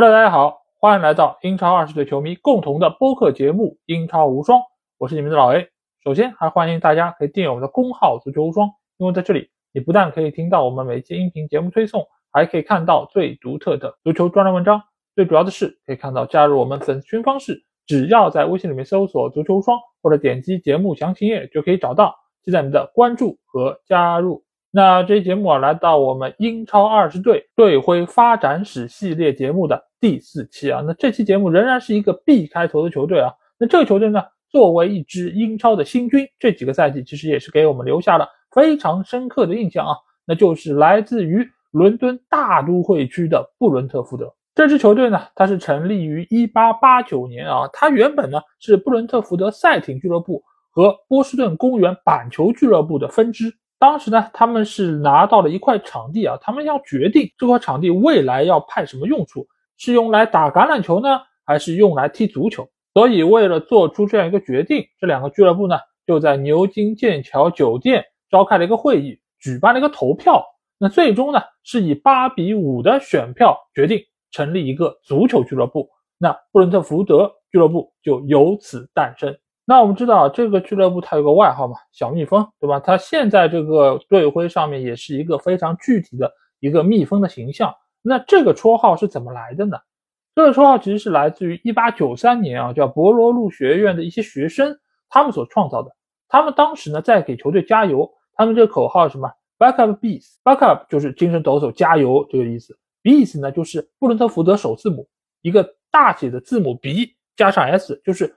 Hello，大家好，欢迎来到英超二十队球迷共同的播客节目《英超无双》，我是你们的老 A。首先，还欢迎大家可以订阅我们的公号“足球无双”，因为在这里，你不但可以听到我们每期音频节目推送，还可以看到最独特的足球专栏文章。最主要的是，可以看到加入我们粉丝群方式，只要在微信里面搜索“足球无双”或者点击节目详情页就可以找到。期待你的关注和加入。那这期节目啊，来到我们英超二十队队徽发展史系列节目的第四期啊。那这期节目仍然是一个 B 开头的球队啊。那这个球队呢，作为一支英超的新军，这几个赛季其实也是给我们留下了非常深刻的印象啊。那就是来自于伦敦大都会区的布伦特福德这支球队呢，它是成立于一八八九年啊。它原本呢是布伦特福德赛艇俱乐部和波士顿公园板球俱乐部的分支。当时呢，他们是拿到了一块场地啊，他们要决定这块场地未来要派什么用处，是用来打橄榄球呢，还是用来踢足球？所以为了做出这样一个决定，这两个俱乐部呢就在牛津剑桥酒店召开了一个会议，举办了一个投票。那最终呢是以八比五的选票决定成立一个足球俱乐部，那布伦特福德俱乐部就由此诞生。那我们知道这个俱乐部它有个外号嘛，小蜜蜂，对吧？它现在这个队徽上面也是一个非常具体的一个蜜蜂的形象。那这个绰号是怎么来的呢？这个绰号其实是来自于1893年啊，叫博罗路学院的一些学生他们所创造的。他们当时呢在给球队加油，他们这个口号是什么？Back up, bees！Back up 就是精神抖擞，加油这个意思。Bees 呢就是布伦特福德首字母，一个大写的字母 B 加上 S，就是。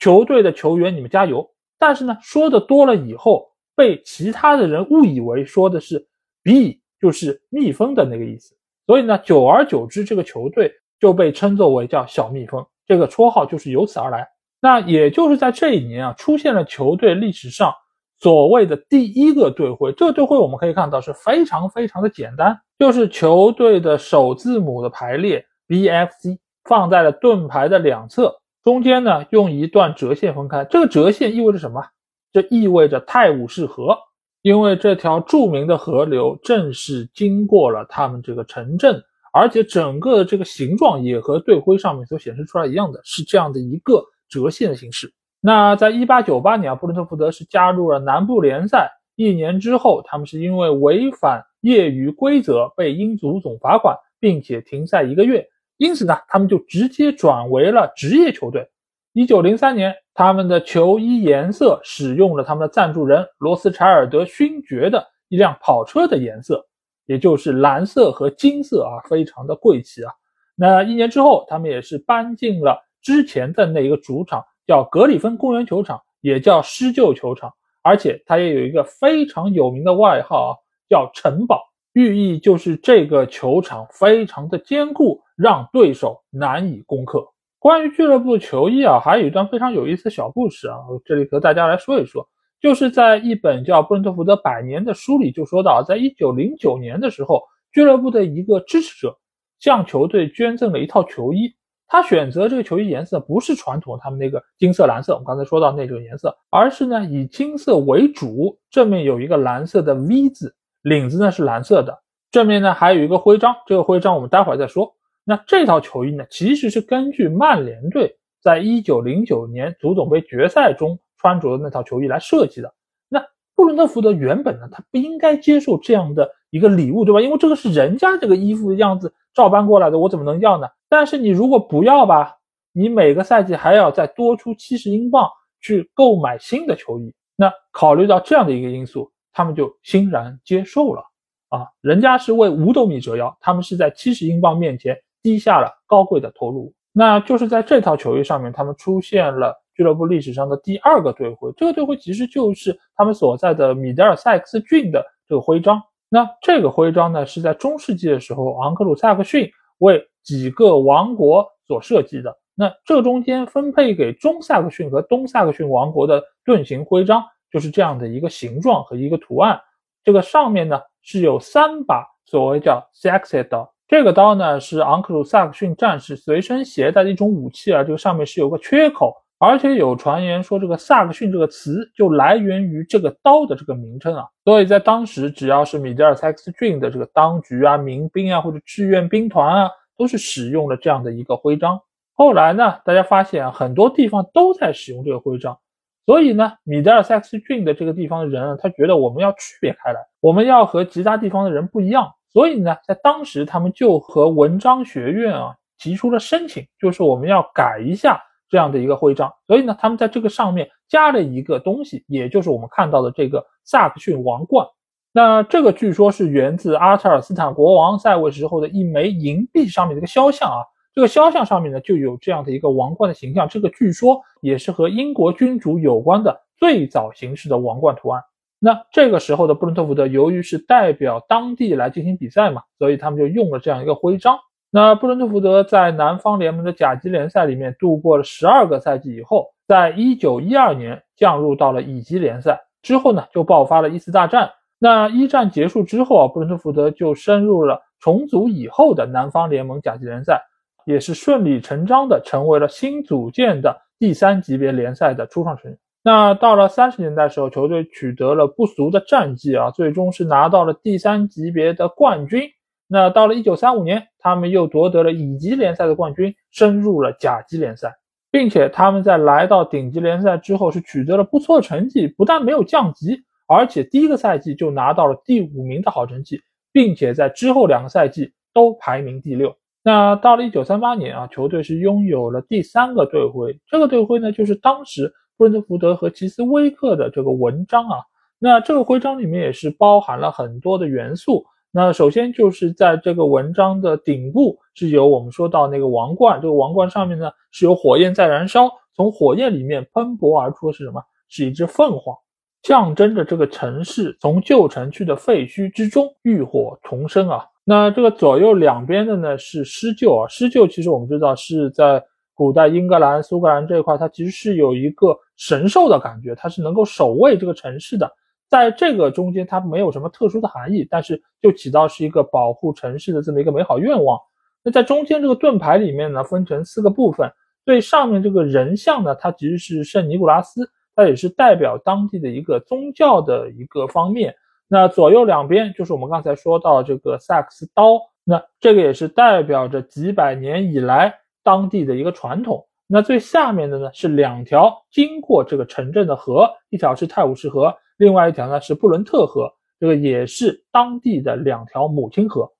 球队的球员，你们加油！但是呢，说的多了以后，被其他的人误以为说的是 “b”，就是蜜蜂的那个意思。所以呢，久而久之，这个球队就被称作为叫“小蜜蜂”，这个绰号就是由此而来。那也就是在这一年啊，出现了球队历史上所谓的第一个队徽。这个队徽我们可以看到是非常非常的简单，就是球队的首字母的排列 “BFC” 放在了盾牌的两侧。中间呢，用一段折线分开。这个折线意味着什么？这意味着泰晤士河，因为这条著名的河流正是经过了他们这个城镇，而且整个的这个形状也和队徽上面所显示出来一样的，是这样的一个折线的形式。那在一八九八年啊，布伦特福德是加入了南部联赛。一年之后，他们是因为违反业余规则被英足总罚款，并且停赛一个月。因此呢，他们就直接转为了职业球队。一九零三年，他们的球衣颜色使用了他们的赞助人罗斯柴尔德勋爵的一辆跑车的颜色，也就是蓝色和金色啊，非常的贵气啊。那一年之后，他们也是搬进了之前的那一个主场，叫格里芬公园球场，也叫施救球场，而且它也有一个非常有名的外号啊，叫城堡。寓意就是这个球场非常的坚固，让对手难以攻克。关于俱乐部球衣啊，还有一段非常有意思的小故事啊，我这里和大家来说一说。就是在一本叫《布伦特福德百年》的书里，就说到，在一九零九年的时候，俱乐部的一个支持者向球队捐赠了一套球衣。他选择这个球衣颜色不是传统他们那个金色蓝色，我们刚才说到那种颜色，而是呢以金色为主，正面有一个蓝色的 V 字。领子呢是蓝色的，正面呢还有一个徽章，这个徽章我们待会儿再说。那这套球衣呢，其实是根据曼联队在一九零九年足总杯决赛中穿着的那套球衣来设计的。那布伦特福德原本呢，他不应该接受这样的一个礼物，对吧？因为这个是人家这个衣服的样子照搬过来的，我怎么能要呢？但是你如果不要吧，你每个赛季还要再多出七十英镑去购买新的球衣。那考虑到这样的一个因素。他们就欣然接受了啊，人家是为五斗米折腰，他们是在七十英镑面前低下了高贵的头颅。那就是在这套球衣上面，他们出现了俱乐部历史上的第二个队徽，这个队徽其实就是他们所在的米德尔塞克斯郡的这个徽章。那这个徽章呢，是在中世纪的时候，昂克鲁萨克逊为几个王国所设计的。那这中间分配给中萨克逊和东萨克逊王国的盾形徽章。就是这样的一个形状和一个图案，这个上面呢是有三把所谓叫 s a x e 刀，这个刀呢是昂克鲁萨克逊战士随身携带的一种武器啊，这个上面是有个缺口，而且有传言说这个萨克逊这个词就来源于这个刀的这个名称啊，所以在当时只要是米德尔塞克斯郡的这个当局啊、民兵啊或者志愿兵团啊，都是使用了这样的一个徽章。后来呢，大家发现，很多地方都在使用这个徽章，所以呢，米德尔塞克斯郡的这个地方的人啊，他觉得我们要区别开来，我们要和其他地方的人不一样，所以呢，在当时他们就和文章学院啊提出了申请，就是我们要改一下这样的一个徽章。所以呢，他们在这个上面加了一个东西，也就是我们看到的这个萨克逊王冠。那这个据说是源自阿特尔斯坦国王在位时候的一枚银币上面的一个肖像啊。这个肖像上面呢，就有这样的一个王冠的形象。这个据说也是和英国君主有关的最早形式的王冠图案。那这个时候的布伦特福德，由于是代表当地来进行比赛嘛，所以他们就用了这样一个徽章。那布伦特福德在南方联盟的甲级联赛里面度过了十二个赛季以后，在一九一二年降入到了乙级联赛之后呢，就爆发了一次大战。那一战结束之后啊，布伦特福德就升入了重组以后的南方联盟甲级联赛。也是顺理成章的成为了新组建的第三级别联赛的初创成员。那到了三十年代时候，球队取得了不俗的战绩啊，最终是拿到了第三级别的冠军。那到了一九三五年，他们又夺得了乙级联赛的冠军，升入了甲级联赛，并且他们在来到顶级联赛之后是取得了不错的成绩，不但没有降级，而且第一个赛季就拿到了第五名的好成绩，并且在之后两个赛季都排名第六。那到了一九三八年啊，球队是拥有了第三个队徽，这个队徽呢就是当时布伦特福德和奇斯威克的这个纹章啊。那这个徽章里面也是包含了很多的元素。那首先就是在这个纹章的顶部是有我们说到那个王冠，这个王冠上面呢是有火焰在燃烧，从火焰里面喷薄而出的是什么？是一只凤凰，象征着这个城市从旧城区的废墟之中浴火重生啊。那这个左右两边的呢是狮鹫啊，狮鹫其实我们知道是在古代英格兰、苏格兰这一块，它其实是有一个神兽的感觉，它是能够守卫这个城市的。在这个中间，它没有什么特殊的含义，但是就起到是一个保护城市的这么一个美好愿望。那在中间这个盾牌里面呢，分成四个部分，最上面这个人像呢，它其实是圣尼古拉斯，它也是代表当地的一个宗教的一个方面。那左右两边就是我们刚才说到这个萨克斯刀，那这个也是代表着几百年以来当地的一个传统。那最下面的呢是两条经过这个城镇的河，一条是泰晤士河，另外一条呢是布伦特河，这个也是当地的两条母亲河。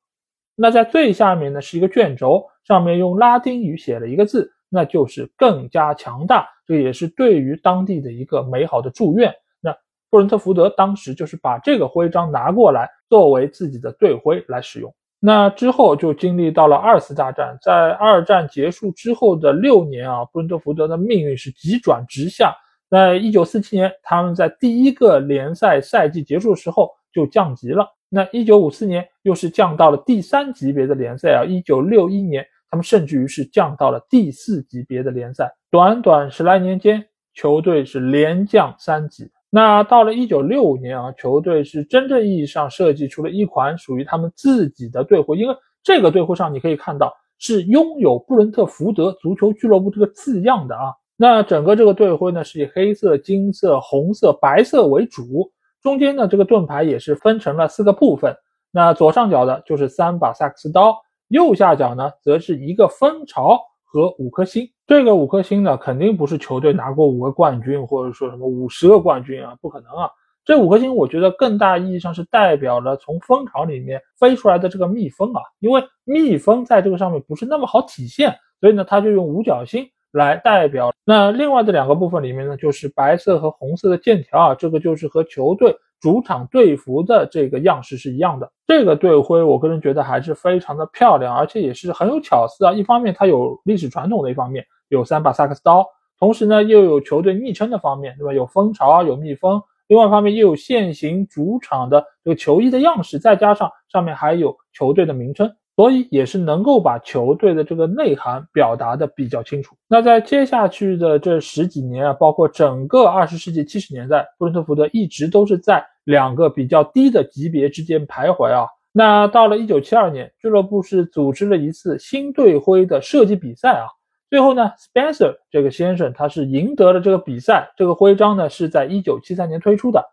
那在最下面呢是一个卷轴，上面用拉丁语写了一个字，那就是更加强大，这也是对于当地的一个美好的祝愿。那布伦特福德当时就是把这个徽章拿过来作为自己的队徽来使用。那之后就经历到了二次大战，在二战结束之后的六年啊，布伦特福德的命运是急转直下。在一九四七年，他们在第一个联赛赛季结束的时候就降级了。那一九五四年又是降到了第三级别的联赛啊。一九六一年，他们甚至于是降到了第四级别的联赛。短短十来年间，球队是连降三级。那到了一九六五年啊，球队是真正意义上设计出了一款属于他们自己的队徽，因为这个队徽上你可以看到是拥有布伦特福德足球俱乐部这个字样的啊。那整个这个队徽呢是以黑色、金色、红色、白色为主，中间呢这个盾牌也是分成了四个部分。那左上角的就是三把萨克斯刀，右下角呢则是一个蜂巢。和五颗星，这个五颗星呢，肯定不是球队拿过五个冠军，或者说什么五十个冠军啊，不可能啊。这五颗星，我觉得更大意义上是代表了从蜂巢里面飞出来的这个蜜蜂啊，因为蜜蜂在这个上面不是那么好体现，所以呢，他就用五角星来代表。那另外的两个部分里面呢，就是白色和红色的剑条啊，这个就是和球队。主场队服的这个样式是一样的，这个队徽我个人觉得还是非常的漂亮，而且也是很有巧思啊。一方面它有历史传统的一方面，有三把萨克斯刀，同时呢又有球队昵称的方面，对吧？有蜂巢啊，有蜜蜂。另外一方面又有现行主场的这个球衣的样式，再加上上面还有球队的名称。所以也是能够把球队的这个内涵表达的比较清楚。那在接下去的这十几年啊，包括整个二十世纪七十年代，布伦特福德一直都是在两个比较低的级别之间徘徊啊。那到了一九七二年，俱乐部是组织了一次新队徽的设计比赛啊。最后呢，Spencer 这个先生他是赢得了这个比赛，这个徽章呢是在一九七三年推出的。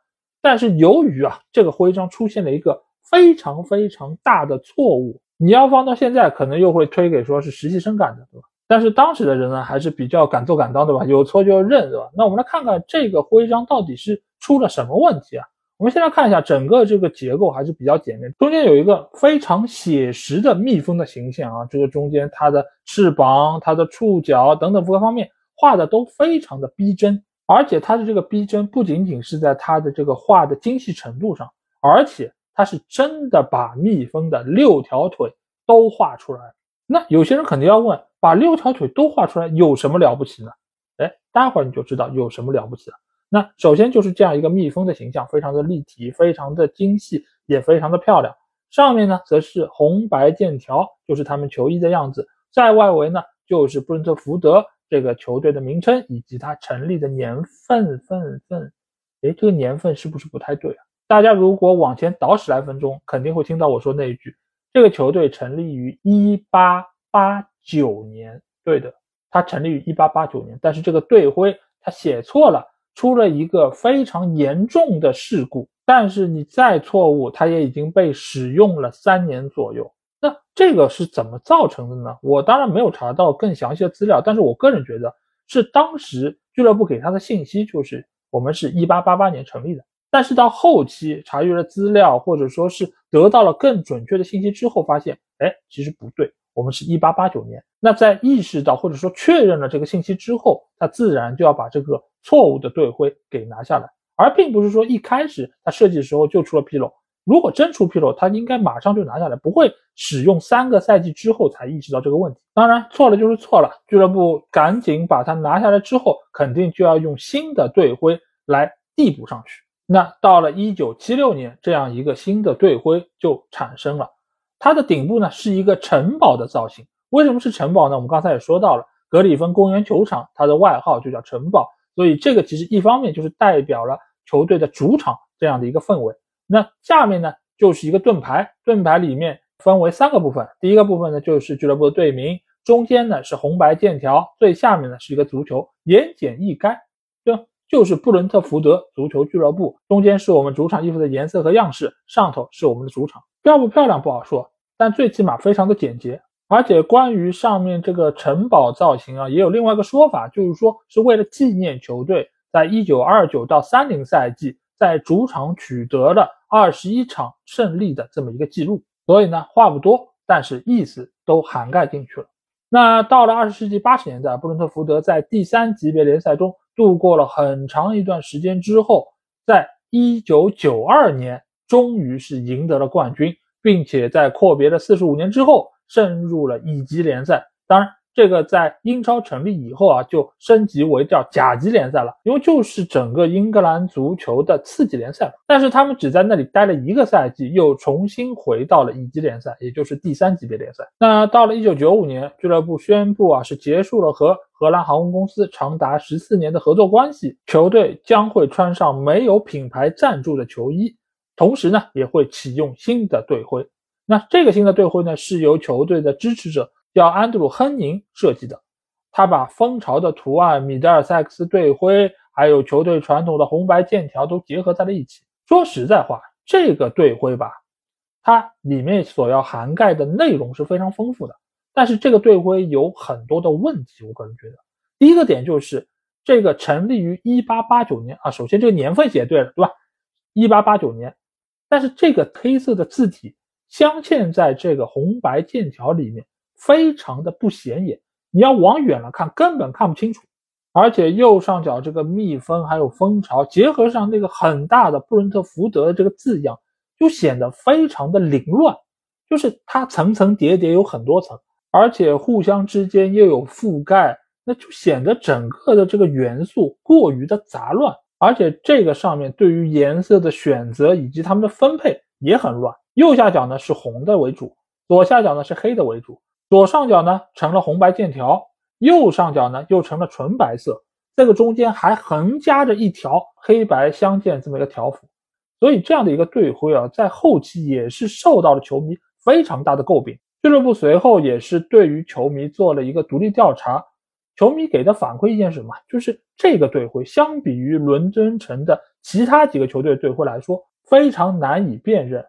但是由于啊，这个徽章出现了一个非常非常大的错误。你要放到现在，可能又会推给说是实习生干的，对吧？但是当时的人呢，还是比较敢做敢当，对吧？有错就要认，对吧？那我们来看看这个徽章到底是出了什么问题啊？我们先来看一下整个这个结构还是比较简练，中间有一个非常写实的蜜蜂的形象啊，这个中间它的翅膀、它的触角等等各个方面画的都非常的逼真，而且它的这个逼真不仅仅是在它的这个画的精细程度上，而且它是真的把蜜蜂的六条腿都画出来。那有些人肯定要问，把六条腿都画出来有什么了不起呢？哎，待会儿你就知道有什么了不起了。那首先就是这样一个蜜蜂的形象，非常的立体，非常的精细，也非常的漂亮。上面呢则是红白剑条，就是他们球衣的样子。在外围呢就是布伦特福德这个球队的名称以及它成立的年份份份。哎，这个年份是不是不太对啊？大家如果往前倒十来分钟，肯定会听到我说那一句：这个球队成立于一八八九年。对的，它成立于一八八九年，但是这个队徽它写错了。出了一个非常严重的事故，但是你再错误，它也已经被使用了三年左右。那这个是怎么造成的呢？我当然没有查到更详细的资料，但是我个人觉得是当时俱乐部给他的信息就是我们是一八八八年成立的，但是到后期查阅了资料，或者说是得到了更准确的信息之后，发现，哎，其实不对。我们是一八八九年，那在意识到或者说确认了这个信息之后，他自然就要把这个错误的队徽给拿下来，而并不是说一开始他设计的时候就出了纰漏。如果真出纰漏，他应该马上就拿下来，不会使用三个赛季之后才意识到这个问题。当然，错了就是错了，俱乐部赶紧把它拿下来之后，肯定就要用新的队徽来递补上去。那到了一九七六年，这样一个新的队徽就产生了。它的顶部呢是一个城堡的造型，为什么是城堡呢？我们刚才也说到了，格里芬公园球场，它的外号就叫城堡，所以这个其实一方面就是代表了球队的主场这样的一个氛围。那下面呢就是一个盾牌，盾牌里面分为三个部分，第一个部分呢就是俱乐部的队名，中间呢是红白剑条，最下面呢是一个足球，言简意赅，对吧？就是布伦特福德足球俱乐部，中间是我们主场衣服的颜色和样式，上头是我们的主场，漂不漂亮不好说。但最起码非常的简洁，而且关于上面这个城堡造型啊，也有另外一个说法，就是说是为了纪念球队在一九二九到三零赛季在主场取得了二十一场胜利的这么一个记录。所以呢，话不多，但是意思都涵盖进去了。那到了二十世纪八十年代，布伦特福德在第三级别联赛中度过了很长一段时间之后，在一九九二年终于是赢得了冠军。并且在阔别了四十五年之后，升入了乙级联赛。当然，这个在英超成立以后啊，就升级为叫甲级联赛了，因为就是整个英格兰足球的次级联赛了。但是他们只在那里待了一个赛季，又重新回到了乙级联赛，也就是第三级别联赛。那到了一九九五年，俱乐部宣布啊，是结束了和荷兰航空公司长达十四年的合作关系，球队将会穿上没有品牌赞助的球衣。同时呢，也会启用新的队徽。那这个新的队徽呢，是由球队的支持者叫安德鲁·亨宁设计的。他把蜂巢的图案、米德尔塞克斯队徽，还有球队传统的红白剑条都结合在了一起。说实在话，这个队徽吧，它里面所要涵盖的内容是非常丰富的。但是这个队徽有很多的问题，我个人觉得，第一个点就是这个成立于1889年啊。首先，这个年份写对了，对吧？1889年。但是这个黑色的字体镶嵌在这个红白剑条里面，非常的不显眼。你要往远了看，根本看不清楚。而且右上角这个蜜蜂还有蜂巢，结合上那个很大的布伦特福德的这个字样，就显得非常的凌乱。就是它层层叠叠有很多层，而且互相之间又有覆盖，那就显得整个的这个元素过于的杂乱。而且这个上面对于颜色的选择以及它们的分配也很乱。右下角呢是红的为主，左下角呢是黑的为主。左上角呢成了红白剑条，右上角呢又成了纯白色。这个中间还横加着一条黑白相间这么一个条幅。所以这样的一个队徽啊，在后期也是受到了球迷非常大的诟病。俱乐部随后也是对于球迷做了一个独立调查。球迷给的反馈意见是什么？就是这个队徽相比于伦敦城的其他几个球队队徽来说，非常难以辨认，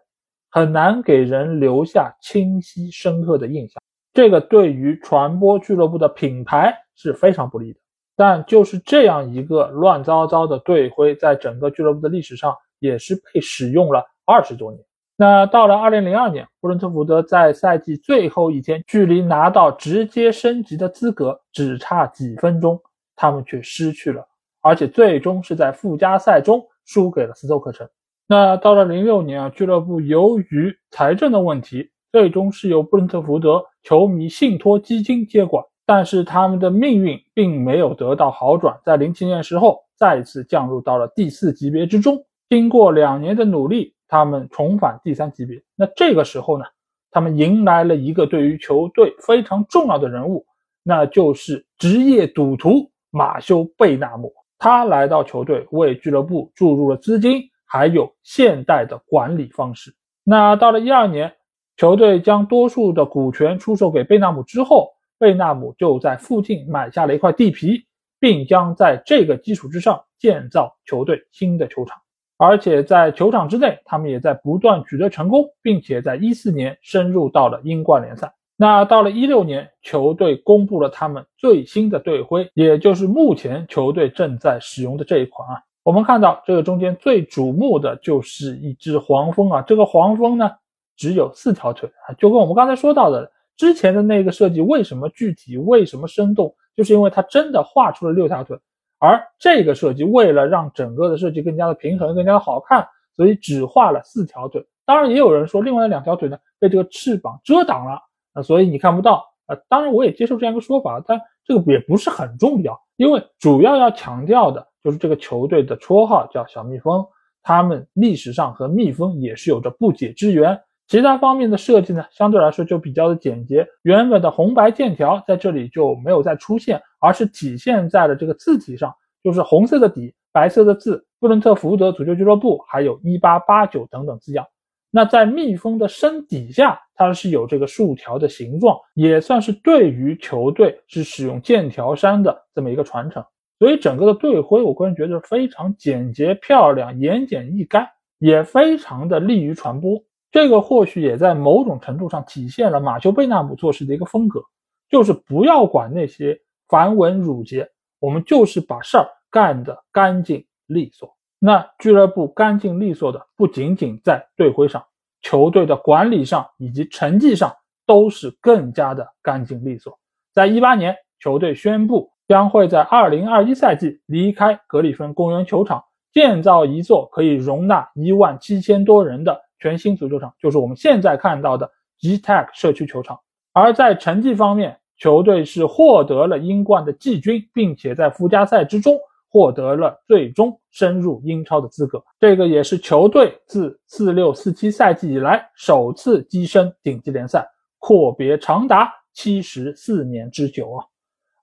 很难给人留下清晰深刻的印象。这个对于传播俱乐部的品牌是非常不利的。但就是这样一个乱糟糟的队徽，在整个俱乐部的历史上也是被使用了二十多年。那到了二零零二年，布伦特福德在赛季最后一天，距离拿到直接升级的资格只差几分钟，他们却失去了，而且最终是在附加赛中输给了斯托克城。那到了零六年啊，俱乐部由于财政的问题，最终是由布伦特福德球迷信托基金接管。但是他们的命运并没有得到好转，在零七年时候再次降入到了第四级别之中。经过两年的努力，他们重返第三级别。那这个时候呢，他们迎来了一个对于球队非常重要的人物，那就是职业赌徒马修贝纳姆。他来到球队，为俱乐部注入了资金，还有现代的管理方式。那到了一二年，球队将多数的股权出售给贝纳姆之后。贝纳姆就在附近买下了一块地皮，并将在这个基础之上建造球队新的球场。而且在球场之内，他们也在不断取得成功，并且在一四年深入到了英冠联赛。那到了一六年，球队公布了他们最新的队徽，也就是目前球队正在使用的这一款啊。我们看到这个中间最瞩目的就是一只黄蜂啊，这个黄蜂呢只有四条腿啊，就跟我们刚才说到的。之前的那个设计为什么具体为什么生动？就是因为它真的画出了六条腿，而这个设计为了让整个的设计更加的平衡、更加的好看，所以只画了四条腿。当然，也有人说另外两条腿呢被这个翅膀遮挡了，啊，所以你看不到。啊，当然我也接受这样一个说法，但这个也不是很重要，因为主要要强调的就是这个球队的绰号叫小蜜蜂，他们历史上和蜜蜂也是有着不解之缘。其他方面的设计呢，相对来说就比较的简洁。原本的红白剑条在这里就没有再出现，而是体现在了这个字体上，就是红色的底，白色的字，布伦特福德足球俱乐部，还有一八八九等等字样。那在蜜蜂的身底下，它是有这个竖条的形状，也算是对于球队是使用剑条衫的这么一个传承。所以整个的队徽，我个人觉得非常简洁漂亮，言简意赅，也非常的利于传播。这个或许也在某种程度上体现了马修贝纳姆做事的一个风格，就是不要管那些繁文缛节，我们就是把事儿干得干净利索。那俱乐部干净利索的不仅仅在队徽上，球队的管理上以及成绩上都是更加的干净利索。在一八年，球队宣布将会在二零二一赛季离开格里芬公园球场，建造一座可以容纳一万七千多人的。全新足球场就是我们现在看到的 Gtech 社区球场。而在成绩方面，球队是获得了英冠的季军，并且在附加赛之中获得了最终升入英超的资格。这个也是球队自四六四七赛季以来首次跻身顶级联赛，阔别长达七十四年之久啊！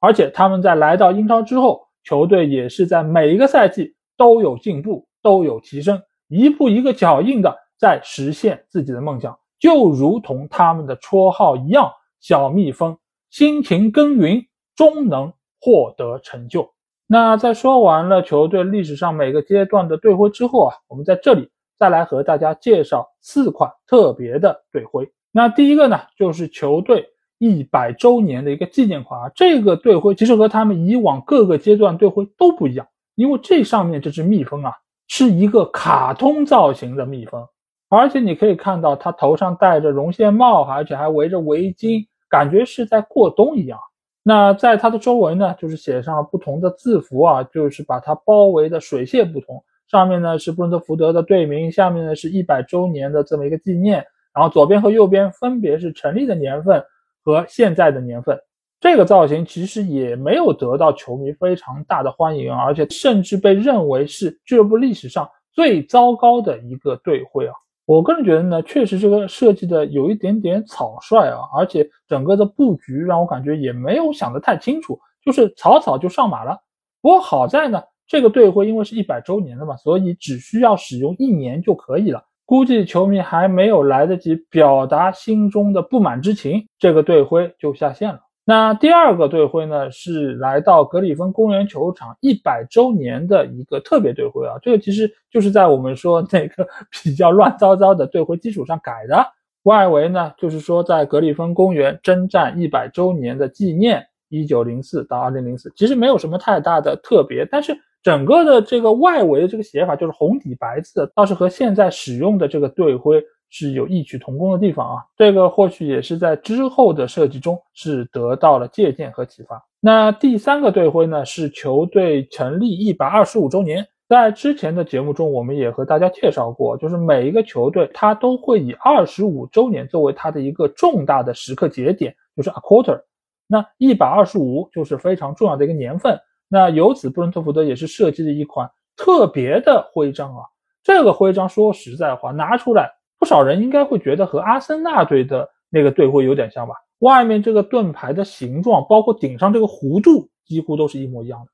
而且他们在来到英超之后，球队也是在每一个赛季都有进步，都有提升，一步一个脚印的。在实现自己的梦想，就如同他们的绰号一样，小蜜蜂辛勤耕耘，终能获得成就。那在说完了球队历史上每个阶段的队徽之后啊，我们在这里再来和大家介绍四款特别的队徽。那第一个呢，就是球队一百周年的一个纪念款啊。这个队徽其实和他们以往各个阶段队徽都不一样，因为这上面这只蜜蜂啊，是一个卡通造型的蜜蜂。而且你可以看到，它头上戴着绒线帽，而且还围着围巾，感觉是在过冬一样。那在它的周围呢，就是写上了不同的字符啊，就是把它包围的水泄不通。上面呢是布伦特福德的队名，下面呢是一百周年的这么一个纪念，然后左边和右边分别是成立的年份和现在的年份。这个造型其实也没有得到球迷非常大的欢迎，而且甚至被认为是俱乐部历史上最糟糕的一个队徽啊。我个人觉得呢，确实这个设计的有一点点草率啊，而且整个的布局让我感觉也没有想得太清楚，就是草草就上马了。不过好在呢，这个队徽因为是一百周年的嘛，所以只需要使用一年就可以了。估计球迷还没有来得及表达心中的不满之情，这个队徽就下线了。那第二个队徽呢，是来到格里芬公园球场一百周年的一个特别队徽啊。这个其实就是在我们说那个比较乱糟糟的队徽基础上改的。外围呢，就是说在格里芬公园征战一百周年的纪念，一九零四到二零零四，其实没有什么太大的特别，但是整个的这个外围的这个写法就是红底白字，倒是和现在使用的这个队徽。是有异曲同工的地方啊，这个或许也是在之后的设计中是得到了借鉴和启发。那第三个队徽呢，是球队成立一百二十五周年。在之前的节目中，我们也和大家介绍过，就是每一个球队它都会以二十五周年作为它的一个重大的时刻节点，就是 a quarter。那一百二十五就是非常重要的一个年份。那由此，布伦特福德也是设计了一款特别的徽章啊。这个徽章说实在话，拿出来。不少人应该会觉得和阿森纳队的那个队徽有点像吧？外面这个盾牌的形状，包括顶上这个弧度，几乎都是一模一样的。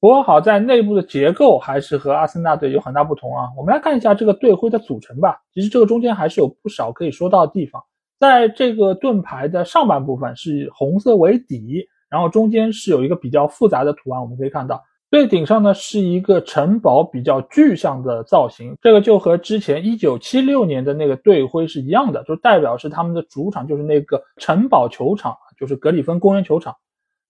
不过好在内部的结构还是和阿森纳队有很大不同啊。我们来看一下这个队徽的组成吧。其实这个中间还是有不少可以说到的地方。在这个盾牌的上半部分是红色为底，然后中间是有一个比较复杂的图案，我们可以看到。最顶上呢是一个城堡比较具象的造型，这个就和之前一九七六年的那个队徽是一样的，就代表是他们的主场就是那个城堡球场，就是格里芬公园球场。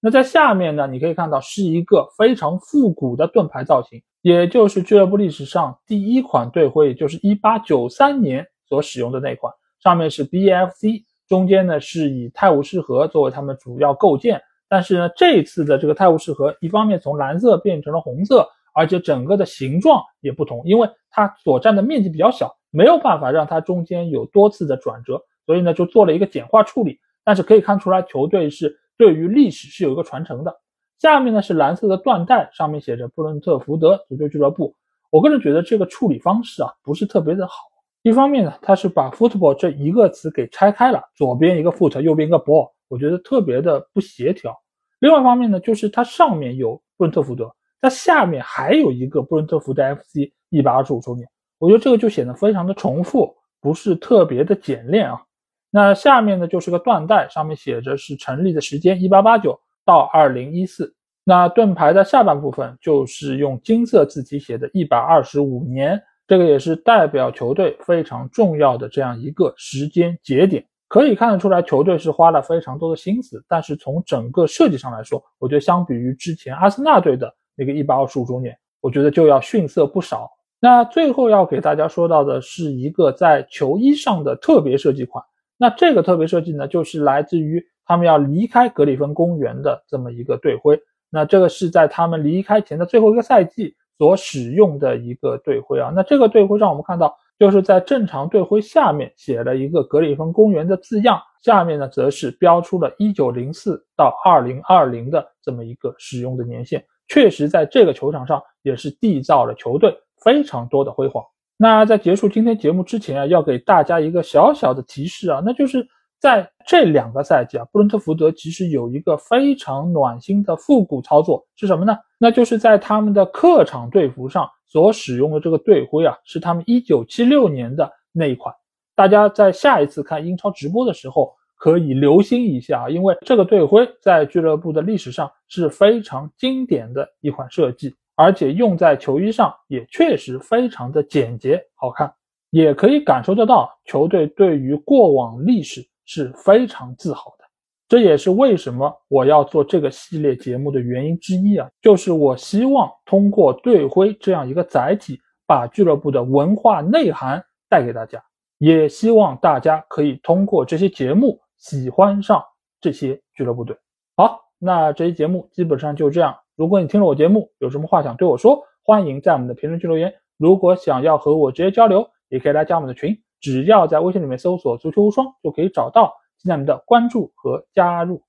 那在下面呢，你可以看到是一个非常复古的盾牌造型，也就是俱乐部历史上第一款队徽，也就是一八九三年所使用的那款，上面是 BFC，中间呢是以泰晤士河作为他们主要构件。但是呢，这一次的这个泰晤士河，一方面从蓝色变成了红色，而且整个的形状也不同，因为它所占的面积比较小，没有办法让它中间有多次的转折，所以呢就做了一个简化处理。但是可以看出来，球队是对于历史是有一个传承的。下面呢是蓝色的缎带，上面写着布伦特福德足球俱乐部。我个人觉得这个处理方式啊不是特别的好。一方面呢，它是把 football 这一个词给拆开了，左边一个 foot，右边一个 ball，我觉得特别的不协调。另外一方面呢，就是它上面有布伦特福德，它下面还有一个布伦特福德 FC 一百二十五周年，我觉得这个就显得非常的重复，不是特别的简练啊。那下面呢就是个缎带，上面写着是成立的时间一八八九到二零一四。那盾牌的下半部分就是用金色字体写的一百二十五年，这个也是代表球队非常重要的这样一个时间节点。可以看得出来，球队是花了非常多的心思，但是从整个设计上来说，我觉得相比于之前阿森纳队的那个一百二十五周年，我觉得就要逊色不少。那最后要给大家说到的是一个在球衣上的特别设计款。那这个特别设计呢，就是来自于他们要离开格里芬公园的这么一个队徽。那这个是在他们离开前的最后一个赛季所使用的一个队徽啊。那这个队徽让我们看到。就是在正常队徽下面写了一个格里芬公园的字样，下面呢则是标出了一九零四到二零二零的这么一个使用的年限，确实在这个球场上也是缔造了球队非常多的辉煌。那在结束今天节目之前啊，要给大家一个小小的提示啊，那就是在这两个赛季啊，布伦特福德其实有一个非常暖心的复古操作是什么呢？那就是在他们的客场队服上。所使用的这个队徽啊，是他们一九七六年的那一款。大家在下一次看英超直播的时候，可以留心一下啊，因为这个队徽在俱乐部的历史上是非常经典的一款设计，而且用在球衣上也确实非常的简洁好看，也可以感受得到球队对于过往历史是非常自豪的。这也是为什么我要做这个系列节目的原因之一啊，就是我希望通过队徽这样一个载体，把俱乐部的文化内涵带给大家，也希望大家可以通过这些节目喜欢上这些俱乐部队。好，那这期节目基本上就这样。如果你听了我节目有什么话想对我说，欢迎在我们的评论区留言。如果想要和我直接交流，也可以来加我们的群，只要在微信里面搜索“足球无双”就可以找到。期待您的关注和加入。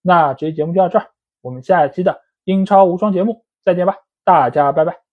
那这期节目就到这儿，我们下一期的英超无双节目再见吧，大家拜拜。